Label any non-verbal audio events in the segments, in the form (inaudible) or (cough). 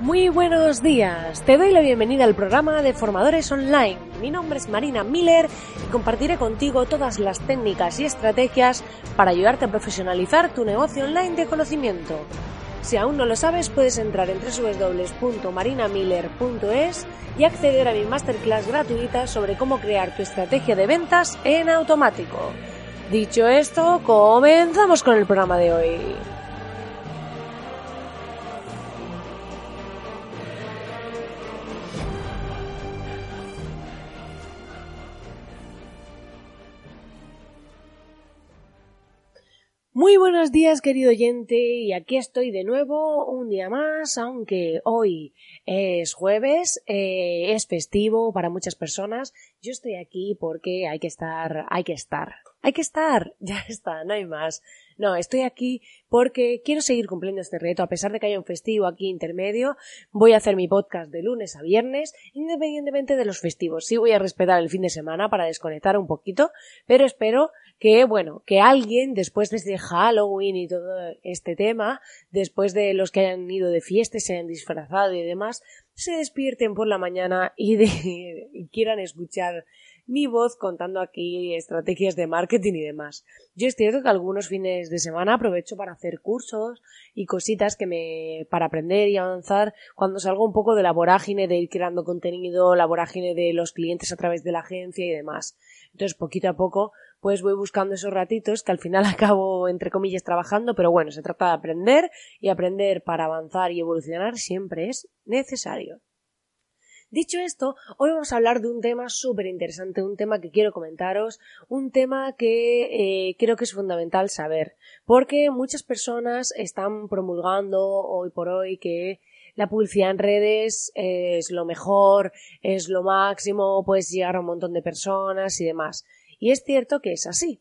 Muy buenos días, te doy la bienvenida al programa de Formadores Online. Mi nombre es Marina Miller y compartiré contigo todas las técnicas y estrategias para ayudarte a profesionalizar tu negocio online de conocimiento. Si aún no lo sabes, puedes entrar en www.marinamiller.es y acceder a mi masterclass gratuita sobre cómo crear tu estrategia de ventas en automático. Dicho esto, comenzamos con el programa de hoy. Muy buenos días, querido oyente, y aquí estoy de nuevo un día más, aunque hoy es jueves, eh, es festivo para muchas personas. Yo estoy aquí porque hay que estar, hay que estar, hay que estar, (laughs) ya está, no hay más. No, estoy aquí porque quiero seguir cumpliendo este reto. A pesar de que haya un festivo aquí intermedio, voy a hacer mi podcast de lunes a viernes, independientemente de los festivos. Sí voy a respetar el fin de semana para desconectar un poquito, pero espero que, bueno, que alguien, después de este Halloween y todo este tema, después de los que hayan ido de fiesta, se hayan disfrazado y demás, se despierten por la mañana y, de, y quieran escuchar mi voz contando aquí estrategias de marketing y demás. Yo es cierto que algunos fines de semana aprovecho para hacer cursos y cositas que me para aprender y avanzar cuando salgo un poco de la vorágine de ir creando contenido, la vorágine de los clientes a través de la agencia y demás. Entonces, poquito a poco, pues voy buscando esos ratitos que al final (laughs) acabo, entre comillas, trabajando, pero bueno, se trata de aprender y aprender para avanzar y evolucionar siempre es necesario. Dicho esto, hoy vamos a hablar de un tema súper interesante, un tema que quiero comentaros, un tema que eh, creo que es fundamental saber, porque muchas personas están promulgando hoy por hoy que la publicidad en redes es lo mejor, es lo máximo, puedes llegar a un montón de personas y demás. Y es cierto que es así.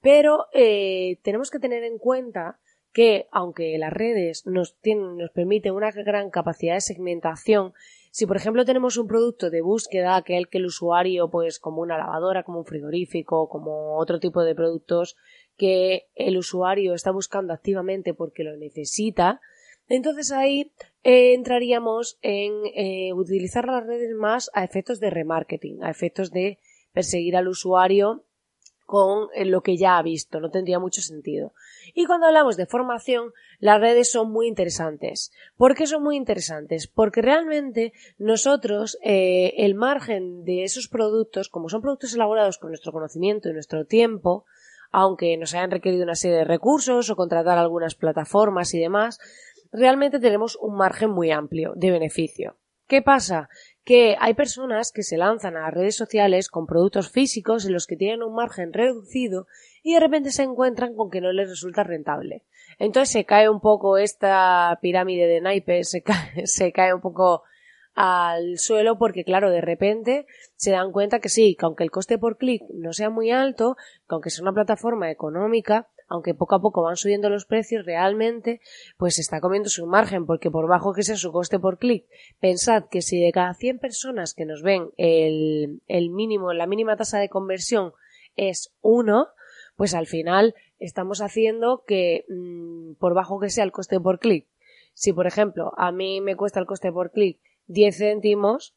Pero eh, tenemos que tener en cuenta que, aunque las redes nos, nos permiten una gran capacidad de segmentación, si por ejemplo tenemos un producto de búsqueda que el que el usuario, pues como una lavadora, como un frigorífico, como otro tipo de productos que el usuario está buscando activamente porque lo necesita, entonces ahí eh, entraríamos en eh, utilizar las redes más a efectos de remarketing, a efectos de perseguir al usuario con eh, lo que ya ha visto, no tendría mucho sentido. Y cuando hablamos de formación, las redes son muy interesantes. ¿Por qué son muy interesantes? Porque realmente nosotros, eh, el margen de esos productos, como son productos elaborados con nuestro conocimiento y nuestro tiempo, aunque nos hayan requerido una serie de recursos o contratar algunas plataformas y demás, realmente tenemos un margen muy amplio de beneficio. ¿Qué pasa? Que hay personas que se lanzan a las redes sociales con productos físicos en los que tienen un margen reducido y de repente se encuentran con que no les resulta rentable. Entonces se cae un poco esta pirámide de naipes, se cae, (laughs) se cae un poco al suelo porque claro, de repente se dan cuenta que sí, que aunque el coste por clic no sea muy alto, que aunque sea una plataforma económica, aunque poco a poco van subiendo los precios, realmente pues está comiendo su margen, porque por bajo que sea su coste por clic, pensad que si de cada 100 personas que nos ven el, el mínimo, la mínima tasa de conversión es 1, pues al final estamos haciendo que mm, por bajo que sea el coste por clic, si por ejemplo a mí me cuesta el coste por clic 10 céntimos,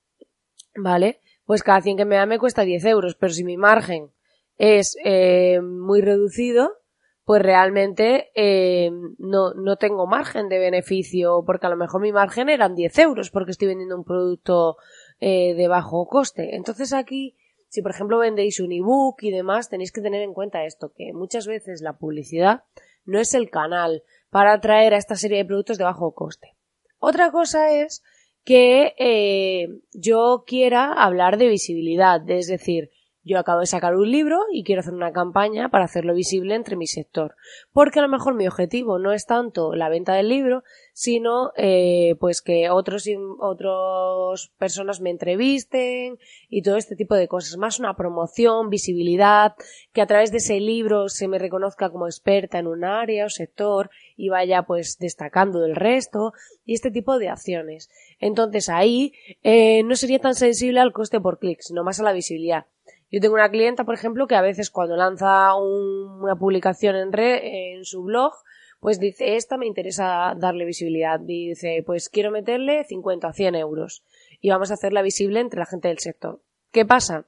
¿vale? Pues cada 100 que me da me cuesta 10 euros, pero si mi margen es eh, muy reducido, pues realmente eh, no, no tengo margen de beneficio, porque a lo mejor mi margen eran 10 euros porque estoy vendiendo un producto eh, de bajo coste. Entonces aquí, si por ejemplo vendéis un ebook y demás, tenéis que tener en cuenta esto, que muchas veces la publicidad no es el canal para atraer a esta serie de productos de bajo coste. Otra cosa es que eh, yo quiera hablar de visibilidad, es decir, yo acabo de sacar un libro y quiero hacer una campaña para hacerlo visible entre mi sector. Porque a lo mejor mi objetivo no es tanto la venta del libro, sino eh, pues que otros otras personas me entrevisten y todo este tipo de cosas. Más una promoción, visibilidad, que a través de ese libro se me reconozca como experta en un área o sector y vaya pues destacando del resto y este tipo de acciones. Entonces ahí eh, no sería tan sensible al coste por clic, sino más a la visibilidad. Yo tengo una clienta, por ejemplo, que a veces cuando lanza una publicación en, en su blog, pues dice, esta me interesa darle visibilidad. dice, pues quiero meterle 50 a 100 euros. Y vamos a hacerla visible entre la gente del sector. ¿Qué pasa?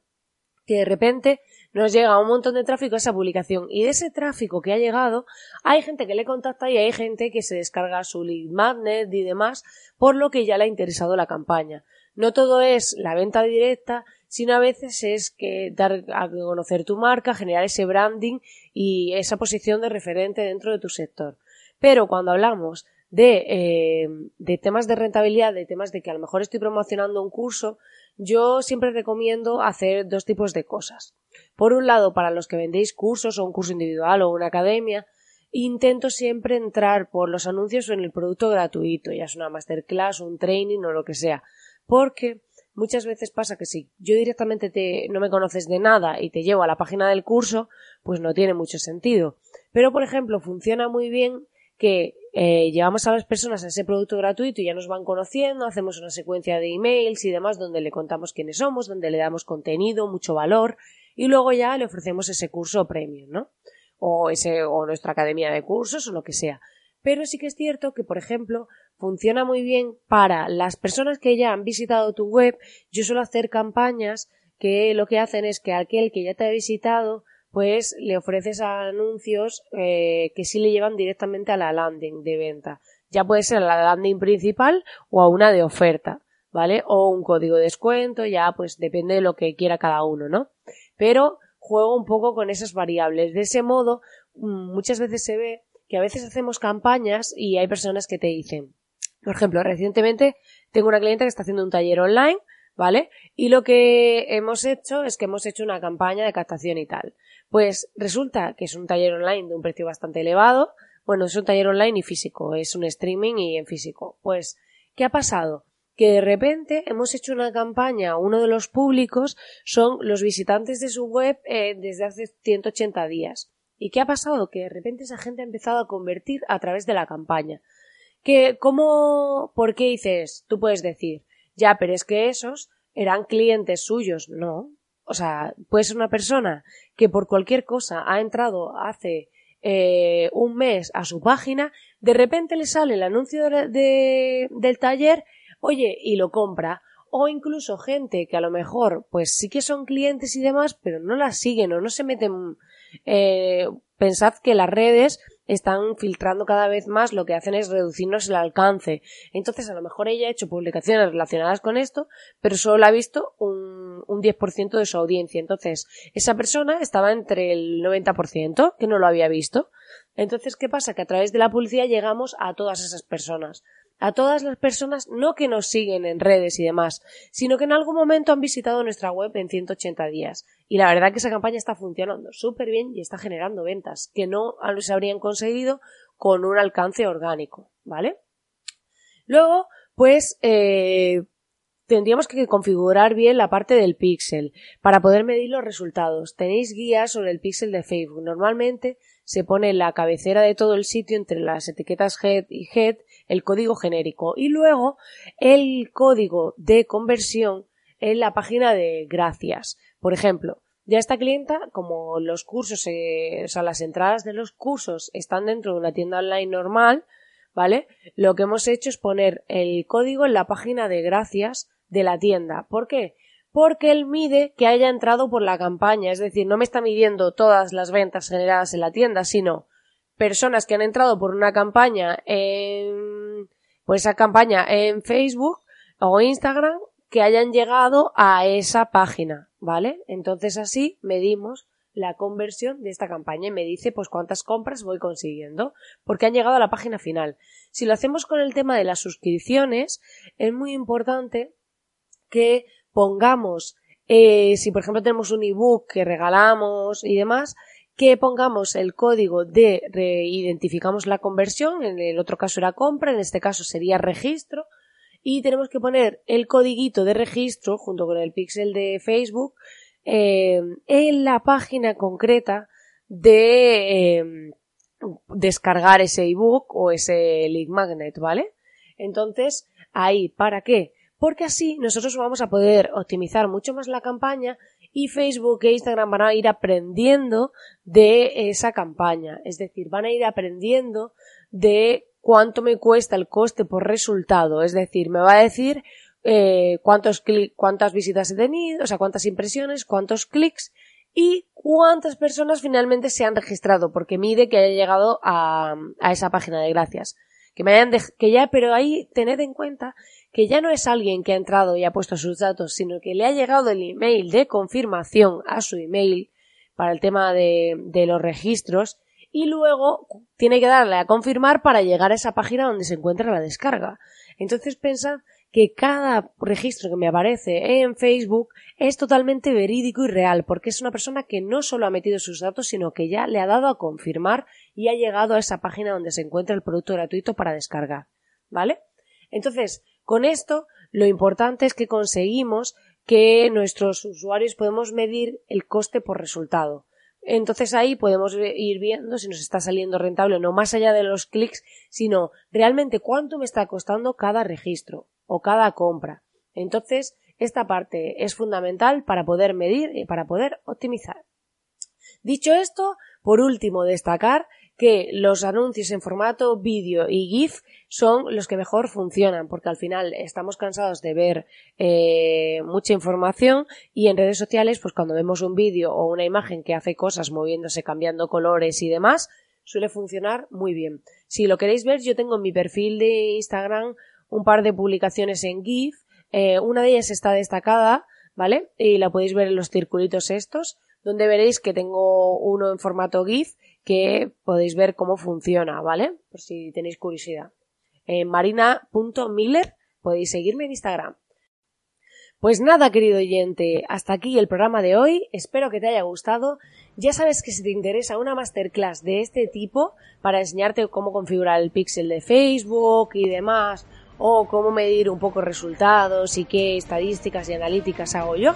Que de repente nos llega un montón de tráfico a esa publicación y de ese tráfico que ha llegado hay gente que le contacta y hay gente que se descarga su lead magnet y demás por lo que ya le ha interesado la campaña. No todo es la venta directa, sino a veces es que dar a conocer tu marca, generar ese branding y esa posición de referente dentro de tu sector. Pero cuando hablamos de, eh, de temas de rentabilidad, de temas de que a lo mejor estoy promocionando un curso, yo siempre recomiendo hacer dos tipos de cosas. Por un lado, para los que vendéis cursos o un curso individual o una academia, intento siempre entrar por los anuncios o en el producto gratuito, ya es una masterclass, un training o lo que sea, porque muchas veces pasa que si yo directamente te, no me conoces de nada y te llevo a la página del curso, pues no tiene mucho sentido. Pero, por ejemplo, funciona muy bien que eh, llevamos a las personas a ese producto gratuito y ya nos van conociendo, hacemos una secuencia de emails y demás donde le contamos quiénes somos, donde le damos contenido, mucho valor y luego ya le ofrecemos ese curso premium, ¿no? O ese, o nuestra academia de cursos o lo que sea. Pero sí que es cierto que, por ejemplo, funciona muy bien para las personas que ya han visitado tu web. Yo suelo hacer campañas que lo que hacen es que aquel que ya te ha visitado, pues le ofreces anuncios eh, que sí le llevan directamente a la landing de venta. Ya puede ser a la landing principal o a una de oferta, ¿vale? O un código de descuento, ya pues depende de lo que quiera cada uno, ¿no? Pero juego un poco con esas variables. De ese modo, mm, muchas veces se ve que a veces hacemos campañas y hay personas que te dicen, por ejemplo, recientemente tengo una clienta que está haciendo un taller online, ¿vale? Y lo que hemos hecho es que hemos hecho una campaña de captación y tal. Pues resulta que es un taller online de un precio bastante elevado. Bueno, es un taller online y físico, es un streaming y en físico. Pues, ¿qué ha pasado? que de repente hemos hecho una campaña, uno de los públicos son los visitantes de su web eh, desde hace 180 días. ¿Y qué ha pasado? Que de repente esa gente ha empezado a convertir a través de la campaña. Que, ¿cómo, por qué dices? Tú puedes decir, ya, pero es que esos eran clientes suyos. No. O sea, puede ser una persona que por cualquier cosa ha entrado hace eh, un mes a su página, de repente le sale el anuncio de, del taller, oye, y lo compra. O incluso gente que a lo mejor, pues sí que son clientes y demás, pero no las siguen o no se meten eh, pensad que las redes están filtrando cada vez más, lo que hacen es reducirnos el alcance. Entonces, a lo mejor ella ha hecho publicaciones relacionadas con esto, pero solo ha visto un, un 10% de su audiencia. Entonces, esa persona estaba entre el 90% que no lo había visto. Entonces, ¿qué pasa? Que a través de la publicidad llegamos a todas esas personas a todas las personas no que nos siguen en redes y demás, sino que en algún momento han visitado nuestra web en 180 días. Y la verdad que esa campaña está funcionando súper bien y está generando ventas que no se habrían conseguido con un alcance orgánico, ¿vale? Luego, pues, eh, tendríamos que configurar bien la parte del pixel para poder medir los resultados. Tenéis guías sobre el pixel de Facebook. Normalmente se pone la cabecera de todo el sitio entre las etiquetas head y head el código genérico y luego el código de conversión en la página de gracias. Por ejemplo, ya esta clienta, como los cursos, eh, o sea, las entradas de los cursos están dentro de una tienda online normal, ¿vale? Lo que hemos hecho es poner el código en la página de gracias de la tienda. ¿Por qué? Porque él mide que haya entrado por la campaña, es decir, no me está midiendo todas las ventas generadas en la tienda, sino personas que han entrado por una campaña en, pues esa campaña en Facebook o Instagram que hayan llegado a esa página, ¿vale? Entonces así medimos la conversión de esta campaña y me dice pues cuántas compras voy consiguiendo porque han llegado a la página final. Si lo hacemos con el tema de las suscripciones, es muy importante que pongamos eh, si por ejemplo tenemos un ebook que regalamos y demás, que pongamos el código de identificamos la conversión, en el otro caso era compra, en este caso sería registro, y tenemos que poner el codiguito de registro junto con el pixel de Facebook eh, en la página concreta de eh, descargar ese ebook o ese link magnet, ¿vale? Entonces, ahí, ¿para qué? Porque así nosotros vamos a poder optimizar mucho más la campaña y Facebook e Instagram van a ir aprendiendo de esa campaña. Es decir, van a ir aprendiendo de cuánto me cuesta el coste por resultado. Es decir, me va a decir eh, cuántos cuántas visitas he tenido, o sea, cuántas impresiones, cuántos clics y cuántas personas finalmente se han registrado, porque mide que haya llegado a esa página de gracias. Que me hayan que ya, pero ahí tened en cuenta que ya no es alguien que ha entrado y ha puesto sus datos, sino que le ha llegado el email de confirmación a su email para el tema de, de los registros y luego tiene que darle a confirmar para llegar a esa página donde se encuentra la descarga. Entonces pensad que cada registro que me aparece en Facebook es totalmente verídico y real, porque es una persona que no solo ha metido sus datos, sino que ya le ha dado a confirmar y ha llegado a esa página donde se encuentra el producto gratuito para descargar. ¿Vale? Entonces, con esto, lo importante es que conseguimos que nuestros usuarios podemos medir el coste por resultado. Entonces ahí podemos ir viendo si nos está saliendo rentable o no, más allá de los clics, sino realmente cuánto me está costando cada registro o cada compra. Entonces, esta parte es fundamental para poder medir y para poder optimizar. Dicho esto, por último, destacar que los anuncios en formato vídeo y GIF son los que mejor funcionan, porque al final estamos cansados de ver eh, mucha información y en redes sociales, pues cuando vemos un vídeo o una imagen que hace cosas moviéndose, cambiando colores y demás, suele funcionar muy bien. Si lo queréis ver, yo tengo en mi perfil de Instagram un par de publicaciones en GIF, eh, una de ellas está destacada, ¿vale? Y la podéis ver en los circulitos estos, donde veréis que tengo uno en formato GIF que podéis ver cómo funciona, ¿vale? Por si tenéis curiosidad. En marina.miller podéis seguirme en Instagram. Pues nada, querido oyente, hasta aquí el programa de hoy. Espero que te haya gustado. Ya sabes que si te interesa una masterclass de este tipo para enseñarte cómo configurar el pixel de Facebook y demás, o cómo medir un poco resultados y qué estadísticas y analíticas hago yo,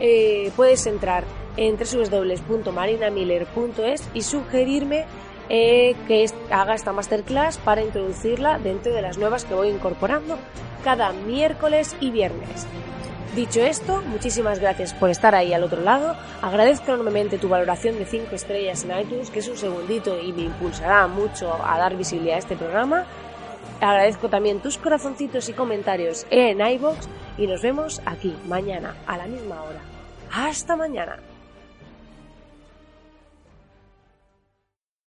eh, puedes entrar en www.marinamiller.es y sugerirme eh, que haga esta masterclass para introducirla dentro de las nuevas que voy incorporando cada miércoles y viernes. Dicho esto, muchísimas gracias por estar ahí al otro lado. Agradezco enormemente tu valoración de 5 estrellas en iTunes, que es un segundito y me impulsará mucho a dar visibilidad a este programa. Agradezco también tus corazoncitos y comentarios en iBox y nos vemos aquí mañana a la misma hora. Hasta mañana.